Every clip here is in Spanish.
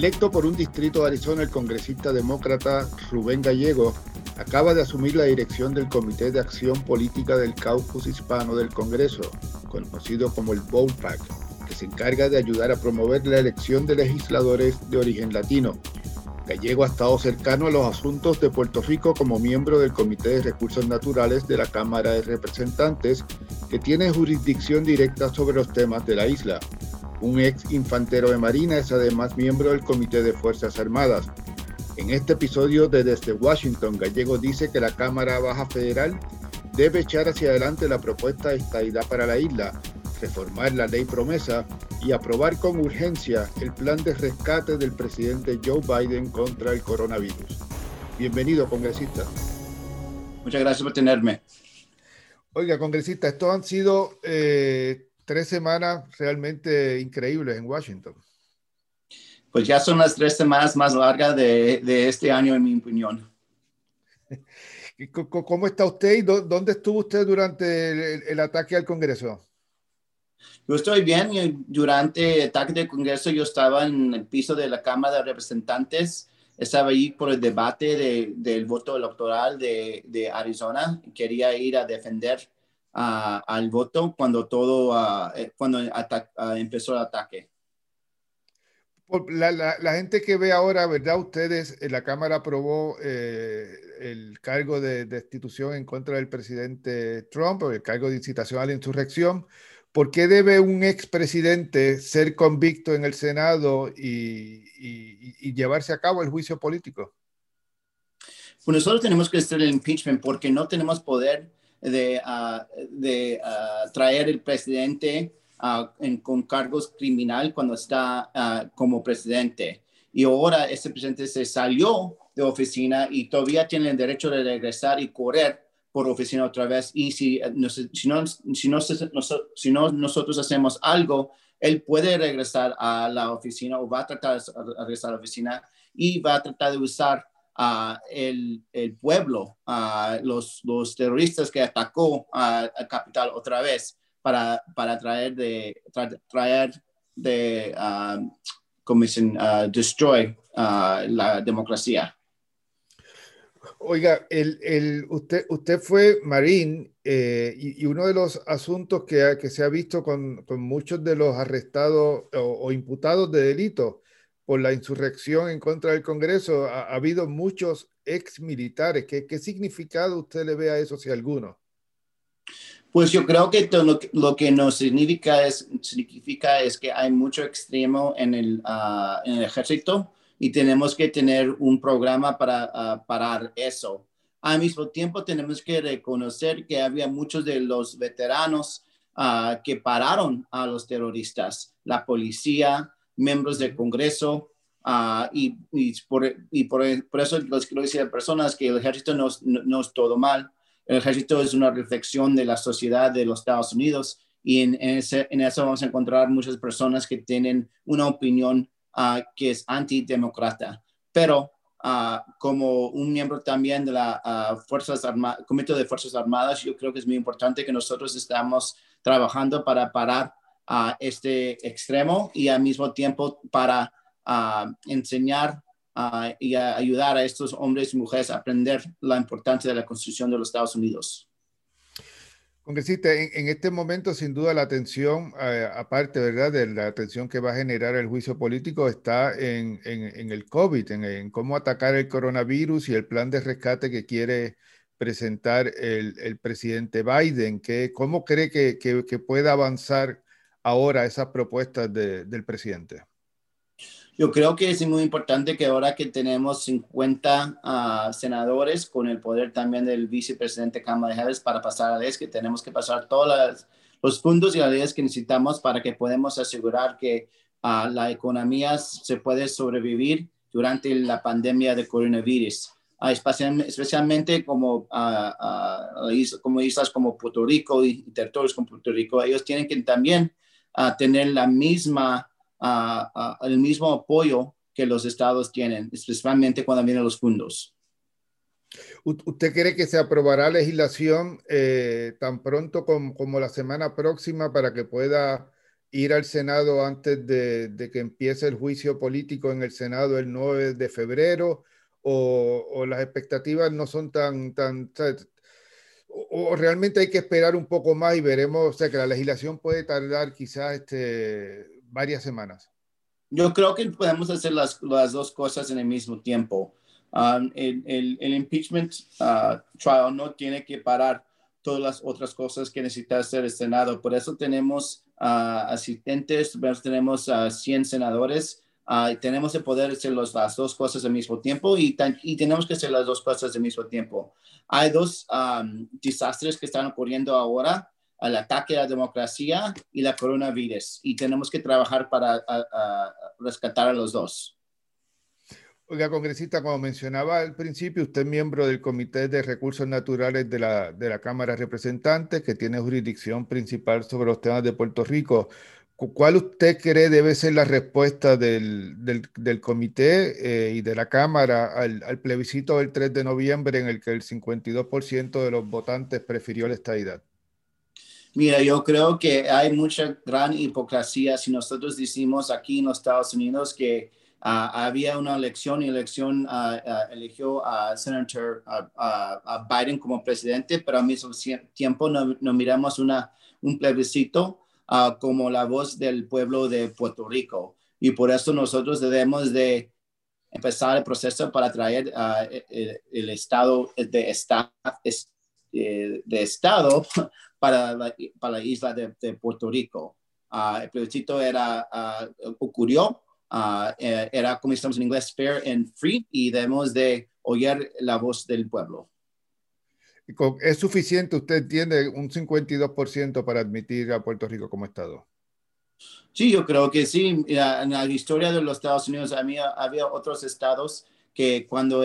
Electo por un distrito de Arizona, el congresista demócrata Rubén Gallego acaba de asumir la dirección del Comité de Acción Política del Caucus Hispano del Congreso, conocido como el PAC, que se encarga de ayudar a promover la elección de legisladores de origen latino. Gallego ha estado cercano a los asuntos de Puerto Rico como miembro del Comité de Recursos Naturales de la Cámara de Representantes, que tiene jurisdicción directa sobre los temas de la isla. Un ex infantero de Marina es además miembro del Comité de Fuerzas Armadas. En este episodio de Desde Washington, Gallego dice que la Cámara Baja Federal debe echar hacia adelante la propuesta de estadidad para la isla, reformar la ley promesa y aprobar con urgencia el plan de rescate del presidente Joe Biden contra el coronavirus. Bienvenido, congresista. Muchas gracias por tenerme. Oiga, congresista, estos han sido eh, tres semanas realmente increíbles en Washington. Pues ya son las tres semanas más largas de, de este año, en mi opinión. ¿Cómo está usted y dónde estuvo usted durante el, el, ataque al Congreso? Yo estoy bien. Durante el ataque del Congreso yo estaba en el piso de la Cámara de Representantes. Estaba ahí por el debate de, del voto electoral de, de Arizona. Quería ir a defender al voto cuando todo, eh, cuando empezó el ataque. La, la, gente que ve ahora, ¿verdad? Ustedes, en la Cámara aprobó eh, el cargo de destitución en contra del presidente Trump, o el cargo de incitación a la insurrección. ¿Por qué debe un expresidente ser convicto en el Senado y, y, llevarse a cabo el juicio político? Pues nosotros tenemos que hacer el impeachment porque no tenemos poder de, de uh, traer el presidente en, con cargos criminal cuando está como presidente. Y ahora ese presidente se salió de oficina y todavía tiene el derecho de regresar y correr por oficina otra vez. Y si, no, si, no, si, no, si no nosotros hacemos algo, él puede regresar a la oficina o va a tratar de regresar a la oficina y va a tratar de usar el, el, pueblo, los, los terroristas que atacó al capital otra vez para, para traer de, traer de, uh, como dicen, destroy la democracia. Oiga, el, el, usted, usted fue marín eh, y, y, uno de los asuntos que, que se ha visto con, con, muchos de los arrestados o, imputados de delito por la insurrección en contra del Congreso, ha, ha habido muchos ex militares. ¿Qué, ¿Qué, significado usted le ve a eso, si alguno? Pues yo creo que lo, lo que nos significa es, que hay mucho extremo en el, uh, en el ejército y tenemos que tener un programa para uh, parar eso. Al mismo tiempo, tenemos que reconocer que había muchos de los veteranos uh, que pararon a los terroristas, la policía, miembros del Congreso, uh, y, y, por, y por, por, eso les quiero decir a personas que el ejército no, no, no, es todo mal. El ejército es una reflexión de la sociedad de los Estados Unidos y en, en, ese, en eso vamos a encontrar muchas personas que tienen una opinión uh, que es antidemócrata. Pero uh, como un miembro también de la Fuerzas Armadas, Comité de Fuerzas Armadas, yo creo que es muy importante que nosotros estamos trabajando para parar a este extremo y al mismo tiempo para uh, enseñar uh, y a ayudar a estos hombres y mujeres a aprender la importancia de la Constitución de los Estados Unidos. Congresista, en, en este momento, sin duda, la atención, eh, aparte ¿verdad? de la atención que va a generar el juicio político, está en, en, en el COVID, en, cómo atacar el coronavirus y el plan de rescate que quiere presentar el, el presidente Biden. Que, ¿Cómo cree que, que, que pueda avanzar ahora esas propuestas de, del presidente? Yo creo que es muy importante que ahora que tenemos 50 uh, senadores con el poder también del vicepresidente Kamala Harris para pasar a leyes, que tenemos que pasar todos los puntos y las leyes que necesitamos para que podamos asegurar que uh, la economía se puede sobrevivir durante la pandemia de coronavirus. Uh, especialmente como, como islas como Puerto Rico y territorios como Puerto Rico, ellos tienen que también a tener la misma, uh, el mismo apoyo que los estados tienen, especialmente cuando vienen los fondos. ¿Usted cree que se aprobará legislación eh, tan pronto como, como, la semana próxima para que pueda ir al Senado antes de, que empiece el juicio político en el Senado el 9 de febrero? ¿O, las expectativas no son tan, tan, o, realmente hay que esperar un poco más y veremos, o sea, que la legislación puede tardar quizás este, varias semanas? Yo creo que podemos hacer las, dos cosas en el mismo tiempo. Um, el, impeachment uh, trial no tiene que parar todas las otras cosas que necesita hacer el Senado. Por eso tenemos uh, asistentes, tenemos a 100 senadores. Uh, tenemos el poder hacer las dos cosas al mismo tiempo y, y, tenemos que hacer las dos cosas al mismo tiempo. Hay dos um, desastres que están ocurriendo ahora, el ataque a la democracia y la coronavirus, y tenemos que trabajar para rescatar a los dos. Oiga, congresista, como mencionaba al principio, usted es miembro del Comité de Recursos Naturales de la, de la Cámara de Representantes, que tiene jurisdicción principal sobre los temas de Puerto Rico. ¿Cuál usted cree debe ser la respuesta del, del, del comité eh, y de la Cámara al, al, plebiscito del 3 de noviembre en el que el 52% de los votantes prefirió la estadidad? Mira, yo creo que hay mucha gran hipocresía si nosotros decimos aquí en los Estados Unidos que Ah, había una elección y elección uh, eligió a senator a Biden como presidente, pero al mismo tiempo no, miramos una, un plebiscito como la voz del pueblo de Puerto Rico. Y por eso nosotros debemos de empezar el proceso para traer el, estado de, esta, eh, de estado para la, para la isla de, Puerto Rico. el plebiscito era, ocurrió Ah, eh, era, como estamos en inglés, fair and free y debemos de oír la voz del pueblo. ¿Es suficiente, usted entiende, un 52% para admitir a Puerto Rico como Estado? Sí, yo creo que sí. En la historia de los Estados Unidos había, había otros estados que cuando,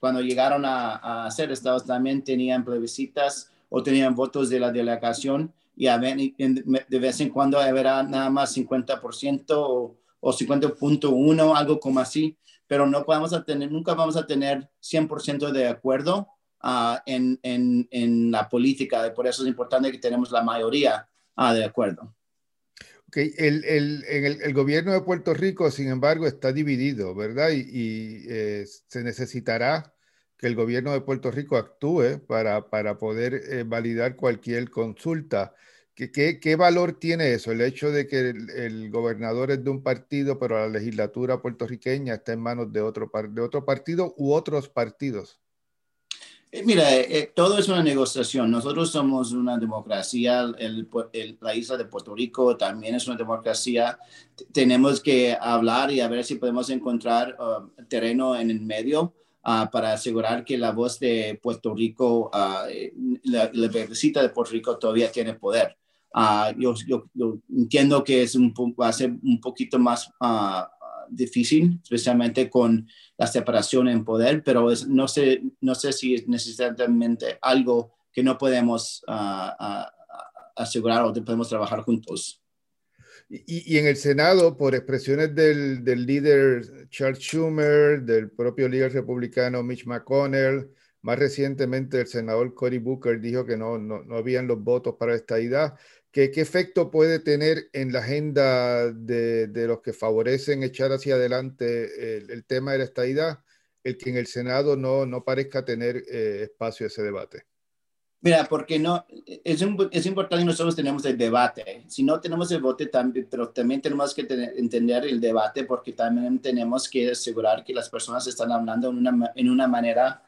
cuando llegaron a, a, ser estados también tenían plebiscitas o tenían votos de la delegación y de vez en cuando habrá nada más 50% o o 50.1, algo como así, pero no podemos tener, nunca vamos a tener 100% de acuerdo uh, en, en, en, la política. Por eso es importante que tenemos la mayoría uh, de acuerdo. Okay. El, el, el, el, gobierno de Puerto Rico, sin embargo, está dividido, ¿verdad? Y, y eh, se necesitará que el gobierno de Puerto Rico actúe para, para poder eh, validar cualquier consulta. ¿Qué, qué, valor tiene eso? El hecho de que el, gobernador es de un partido, pero la legislatura puertorriqueña está en manos de otro, de otro partido u otros partidos. Eh, mira, eh, eh, todo es una negociación. Nosotros somos una democracia. El, la isla de Puerto Rico también es una democracia. tenemos que hablar y a ver si podemos encontrar uh, terreno en el medio. Uh, para asegurar que la voz de Puerto Rico, uh, la, la de Puerto Rico todavía tiene poder. Ah, yo, entiendo que es un, va a ser un poquito más difícil, especialmente con la separación en poder, pero no, sé, no sé si es necesariamente algo que no podemos uh, asegurar o podemos trabajar juntos. Y, y, en el Senado, por expresiones del, del, líder Charles Schumer, del propio líder republicano Mitch McConnell, más recientemente el senador Cory Booker dijo que no, no, no habían los votos para esta idea. ¿Qué, efecto puede tener en la agenda de, los que favorecen echar hacia adelante el, tema de la estadidad el que en el Senado no, no parezca tener eh, espacio a ese debate? Mira, porque no, es, es importante nosotros tenemos el debate. Si no tenemos el voto, también, pero también tenemos que entender el debate porque también tenemos que asegurar que las personas están hablando en una, en una manera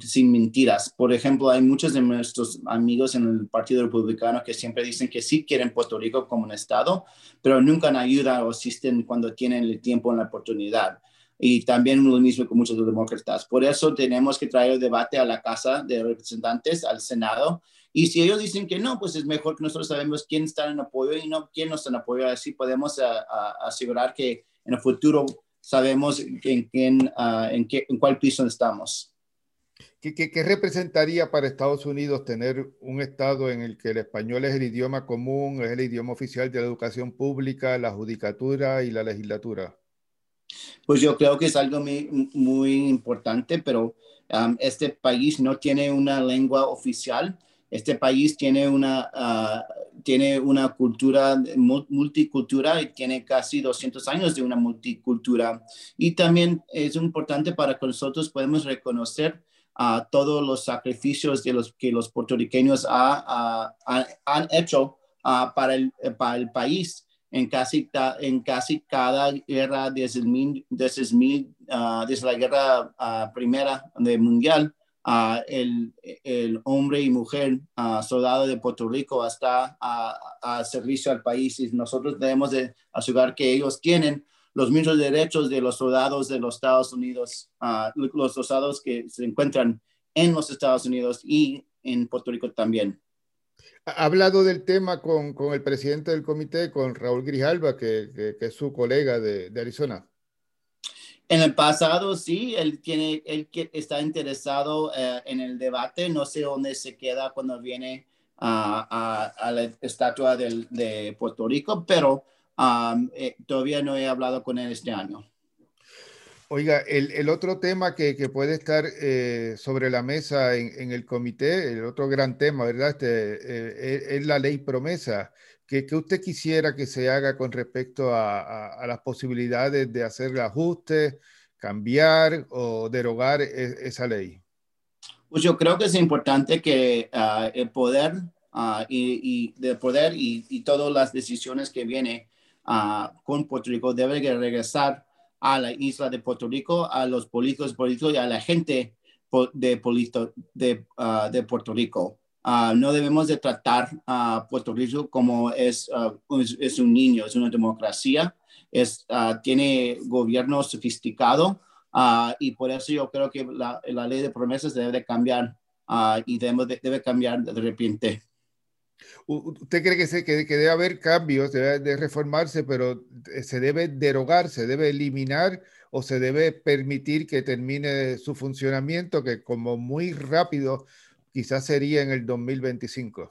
sin mentiras. Por ejemplo, hay muchos de nuestros amigos en el Partido Republicano que siempre dicen que sí quieren Puerto Rico como un Estado, pero nunca ayudan o asisten cuando tienen el tiempo y la oportunidad. Y también lo mismo con muchos demócratas. Por eso tenemos que traer el debate a la Casa de Representantes, al Senado. Y si ellos dicen que no, pues es mejor que nosotros sabemos quién está en apoyo y no quién no está en apoyo. Así podemos asegurar que en el futuro sabemos en, ah, en, qué, en cuál piso estamos. ¿Qué, ¿Qué, representaría para Estados Unidos tener un Estado en el que el español es el idioma común, es el idioma oficial de la educación pública, la judicatura y la legislatura? Pues yo creo que es algo muy, muy importante, pero este país no tiene una lengua oficial. Este país tiene una, uh, tiene una cultura multicultural y tiene casi 200 años de una multicultura. Y también es importante para que nosotros podamos reconocer a todos los sacrificios de los que los puertorriqueños han hecho para, el, para el país en casi, en casi cada guerra desde, el, desde, desde la guerra primera de mundial el, el, hombre y mujer soldado de Puerto Rico hasta a, servicio al país y nosotros debemos de asegurar que ellos tienen los mismos derechos de los soldados de los Estados Unidos, los soldados que se encuentran en los Estados Unidos y en Puerto Rico también. Ha hablado del tema con, con el presidente del comité, con Raúl Grijalba, que, que, es su colega de, de Arizona. En el pasado, sí, él, tiene, él está interesado eh, en el debate. No sé dónde se queda cuando viene a, a, la estatua del, de Puerto Rico, pero um, eh, todavía no he hablado con él este año. Oiga, el, el otro tema que, que puede estar eh, sobre la mesa en, en, el comité, el otro gran tema, ¿verdad? Este, es la ley promesa. ¿Qué, usted quisiera que se haga con respecto a, las posibilidades de hacer ajustes, cambiar o derogar e, esa ley? Pues yo creo que es importante que ah, el poder uh, y, y, poder y, todas las decisiones que vienen uh, con Puerto Rico deben regresar a la isla de Puerto Rico, a los políticos políticos y a la gente de, de, de Puerto Rico. Ah, no debemos de tratar a Puerto Rico como es, ah, es, un niño, es una democracia, es, ah, tiene gobierno sofisticado y por eso yo creo que la, ley de promesas debe de cambiar y debe, debe cambiar de repente. ¿Usted cree que, se, que, debe haber cambios, debe de reformarse, pero se debe derogar, se debe eliminar o se debe permitir que termine su funcionamiento, que como muy rápido quizás sería en el 2025?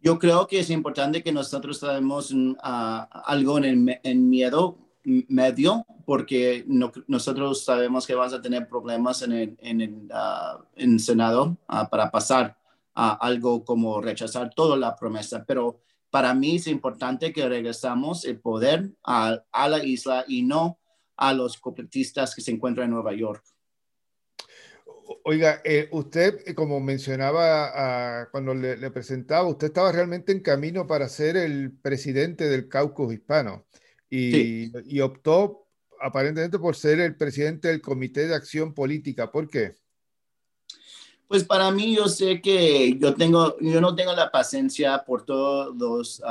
Yo creo que es importante que nosotros sabemos uh, algo en el miedo medio, porque nosotros sabemos que vamos a tener problemas en el, en Senado uh, para pasar a algo como rechazar toda la promesa, pero para mí es importante que regresamos el poder a, a la isla y no a los completistas que se encuentran en Nueva York. Oiga, eh, usted, eh, como mencionaba cuando le, presentaba, usted estaba realmente en camino para ser el presidente del Caucus Hispano y, y, optó aparentemente por ser el presidente del Comité de Acción Política. ¿Por qué? Pues para mí yo sé que yo tengo, yo no tengo la paciencia por todos los,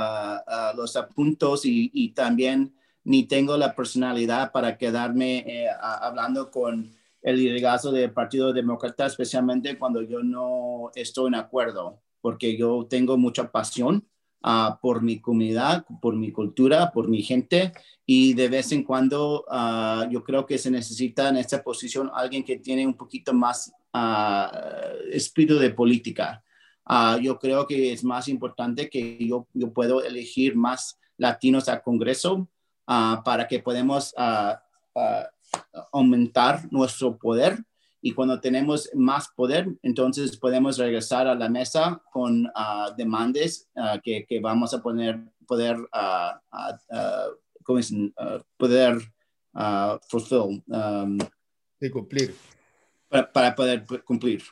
los apuntos y, y, también ni tengo la personalidad para quedarme eh, hablando con el liderazgo del Partido Demócrata, especialmente cuando yo no estoy en acuerdo, porque yo tengo mucha pasión uh, por mi comunidad, por mi cultura, por mi gente, y de vez en cuando uh, yo creo que se necesita en esta posición alguien que tiene un poquito más uh, espíritu de política. yo creo que es más importante que yo, yo puedo elegir más latinos al Congreso para que podamos aumentar nuestro poder y cuando tenemos más poder, entonces podemos regresar a la mesa con uh, demandas uh, que, que, vamos a poner, poder, uh, ¿cómo dicen? poder fulfill. Um, cumplir. Para, para poder cumplir.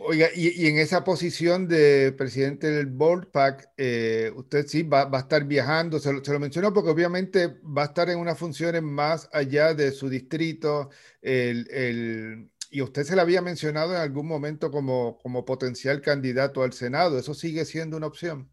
Oiga, y, en esa posición de presidente del Board eh, usted sí va, a estar viajando, se lo, mencionó porque obviamente va a estar en unas funciones más allá de su distrito, y usted se lo había mencionado en algún momento como, como potencial candidato al Senado, ¿eso sigue siendo una opción?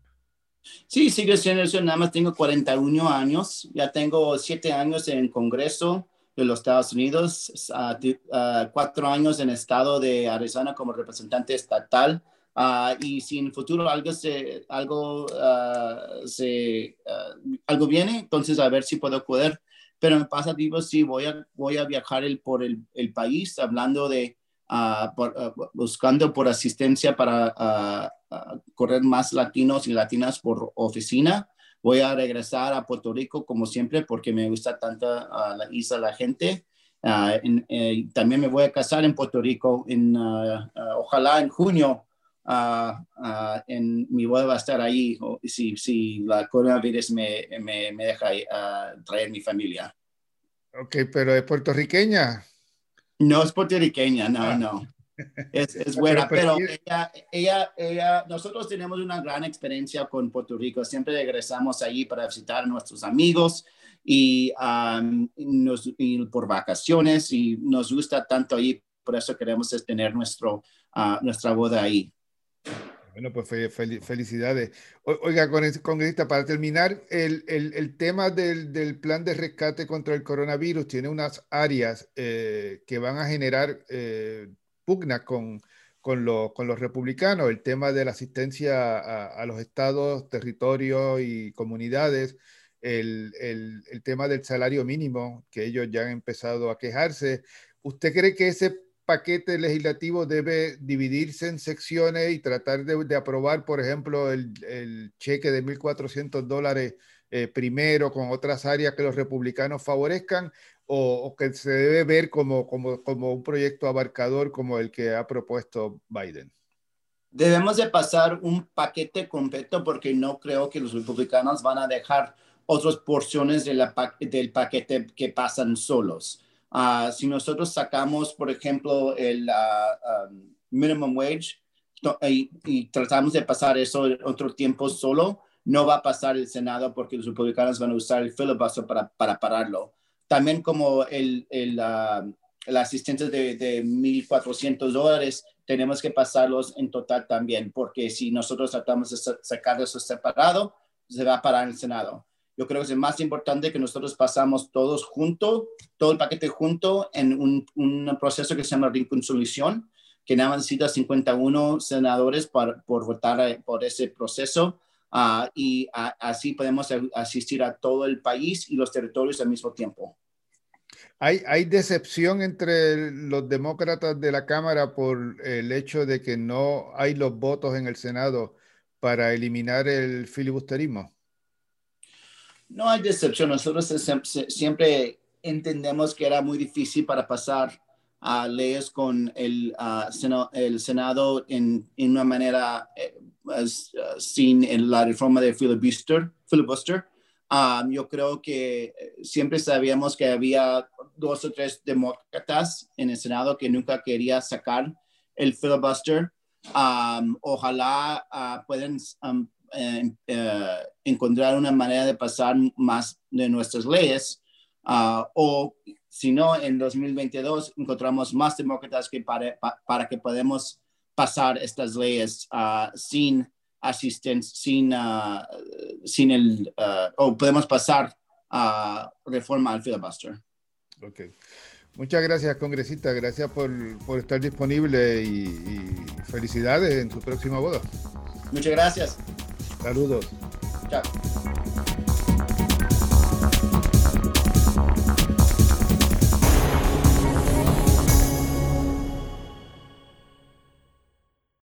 Sí, sigue siendo eso, nada más tengo 41 años, ya tengo 7 años en Congreso, de los Estados Unidos, uh, cuatro años en el estado de Arizona como representante estatal. Uh, y si en el futuro algo se algo uh, se algo viene entonces a ver si puedo poder pero en pasativo sí voy a voy a viajar el, por el, el país hablando de por, buscando por asistencia para correr más latinos y latinas por oficina Voy a regresar a Puerto Rico como siempre porque me gusta tanto uh, la isla, la gente. Uh, en, eh, también me voy a casar en Puerto Rico, en, uh, ojalá en junio en mi boda va a estar ahí si, si la coronavirus me, me, me deja traer mi familia. Ok, pero es puertorriqueña. No es puertorriqueña, no, ah. no. Es, es buena, pero, ella, ella, ella, nosotros tenemos una gran experiencia con Puerto Rico. Siempre regresamos allí para visitar a nuestros amigos y, nos, por vacaciones y nos gusta tanto allí. Por eso queremos tener nuestro, uh, nuestra boda ahí. Bueno, pues felicidades. Oiga, con congresista, para terminar, el, el, el tema del, del, plan de rescate contra el coronavirus tiene unas áreas eh, que van a generar eh, pugna con, con, con, los republicanos, el tema de la asistencia a, los estados, territorios y comunidades, el, el, tema del salario mínimo, que ellos ya han empezado a quejarse. ¿Usted cree que ese paquete legislativo debe dividirse en secciones y tratar de, aprobar, por ejemplo, el, cheque de 1.400 dólares eh, primero con otras áreas que los republicanos favorezcan o, que se debe ver como, como, como, un proyecto abarcador como el que ha propuesto Biden? Debemos de pasar un paquete completo porque no creo que los republicanos van a dejar otras porciones de la, del paquete que pasan solos. Ah, si nosotros sacamos, por ejemplo, el uh, minimum wage y, tratamos de pasar eso otro tiempo solo, no va a pasar el Senado porque los republicanos van a usar el filibuster para, para pararlo. También como el, el, el asistente de, de 1.400 dólares, tenemos que pasarlos en total también, porque si nosotros tratamos de sacar eso separado, se va a parar el Senado. Yo creo que es más importante que nosotros pasamos todos juntos, todo el paquete junto en un, un proceso que se llama reconciliación, que nada más necesita 51 senadores por, por votar eh, por ese proceso uh, y así podemos asistir a todo el país y los territorios al mismo tiempo. ¿Hay, ¿Hay decepción entre los demócratas de la Cámara por el hecho de que no hay los votos en el Senado para eliminar el filibusterismo? No hay decepción. Nosotros siempre entendemos que era muy difícil para pasar a leyes con el, el Senado en, en, una manera eh, sin la reforma de filibuster. filibuster. Um, yo creo que siempre sabíamos que había dos o tres demócratas en el Senado que nunca quería sacar el filibuster. Um, ojalá uh, puedan um, eh, eh, encontrar una manera de pasar más de nuestras leyes ah, o si no, en 2022 encontramos más demócratas que para, para que podamos pasar estas leyes uh, sin asistencia, sin, uh, sin el, o podemos pasar a reforma al filibuster. Ok. Muchas gracias, congresista. Gracias por, por estar disponible y, y felicidades en tu próxima boda. Muchas gracias. Saludos. Chao.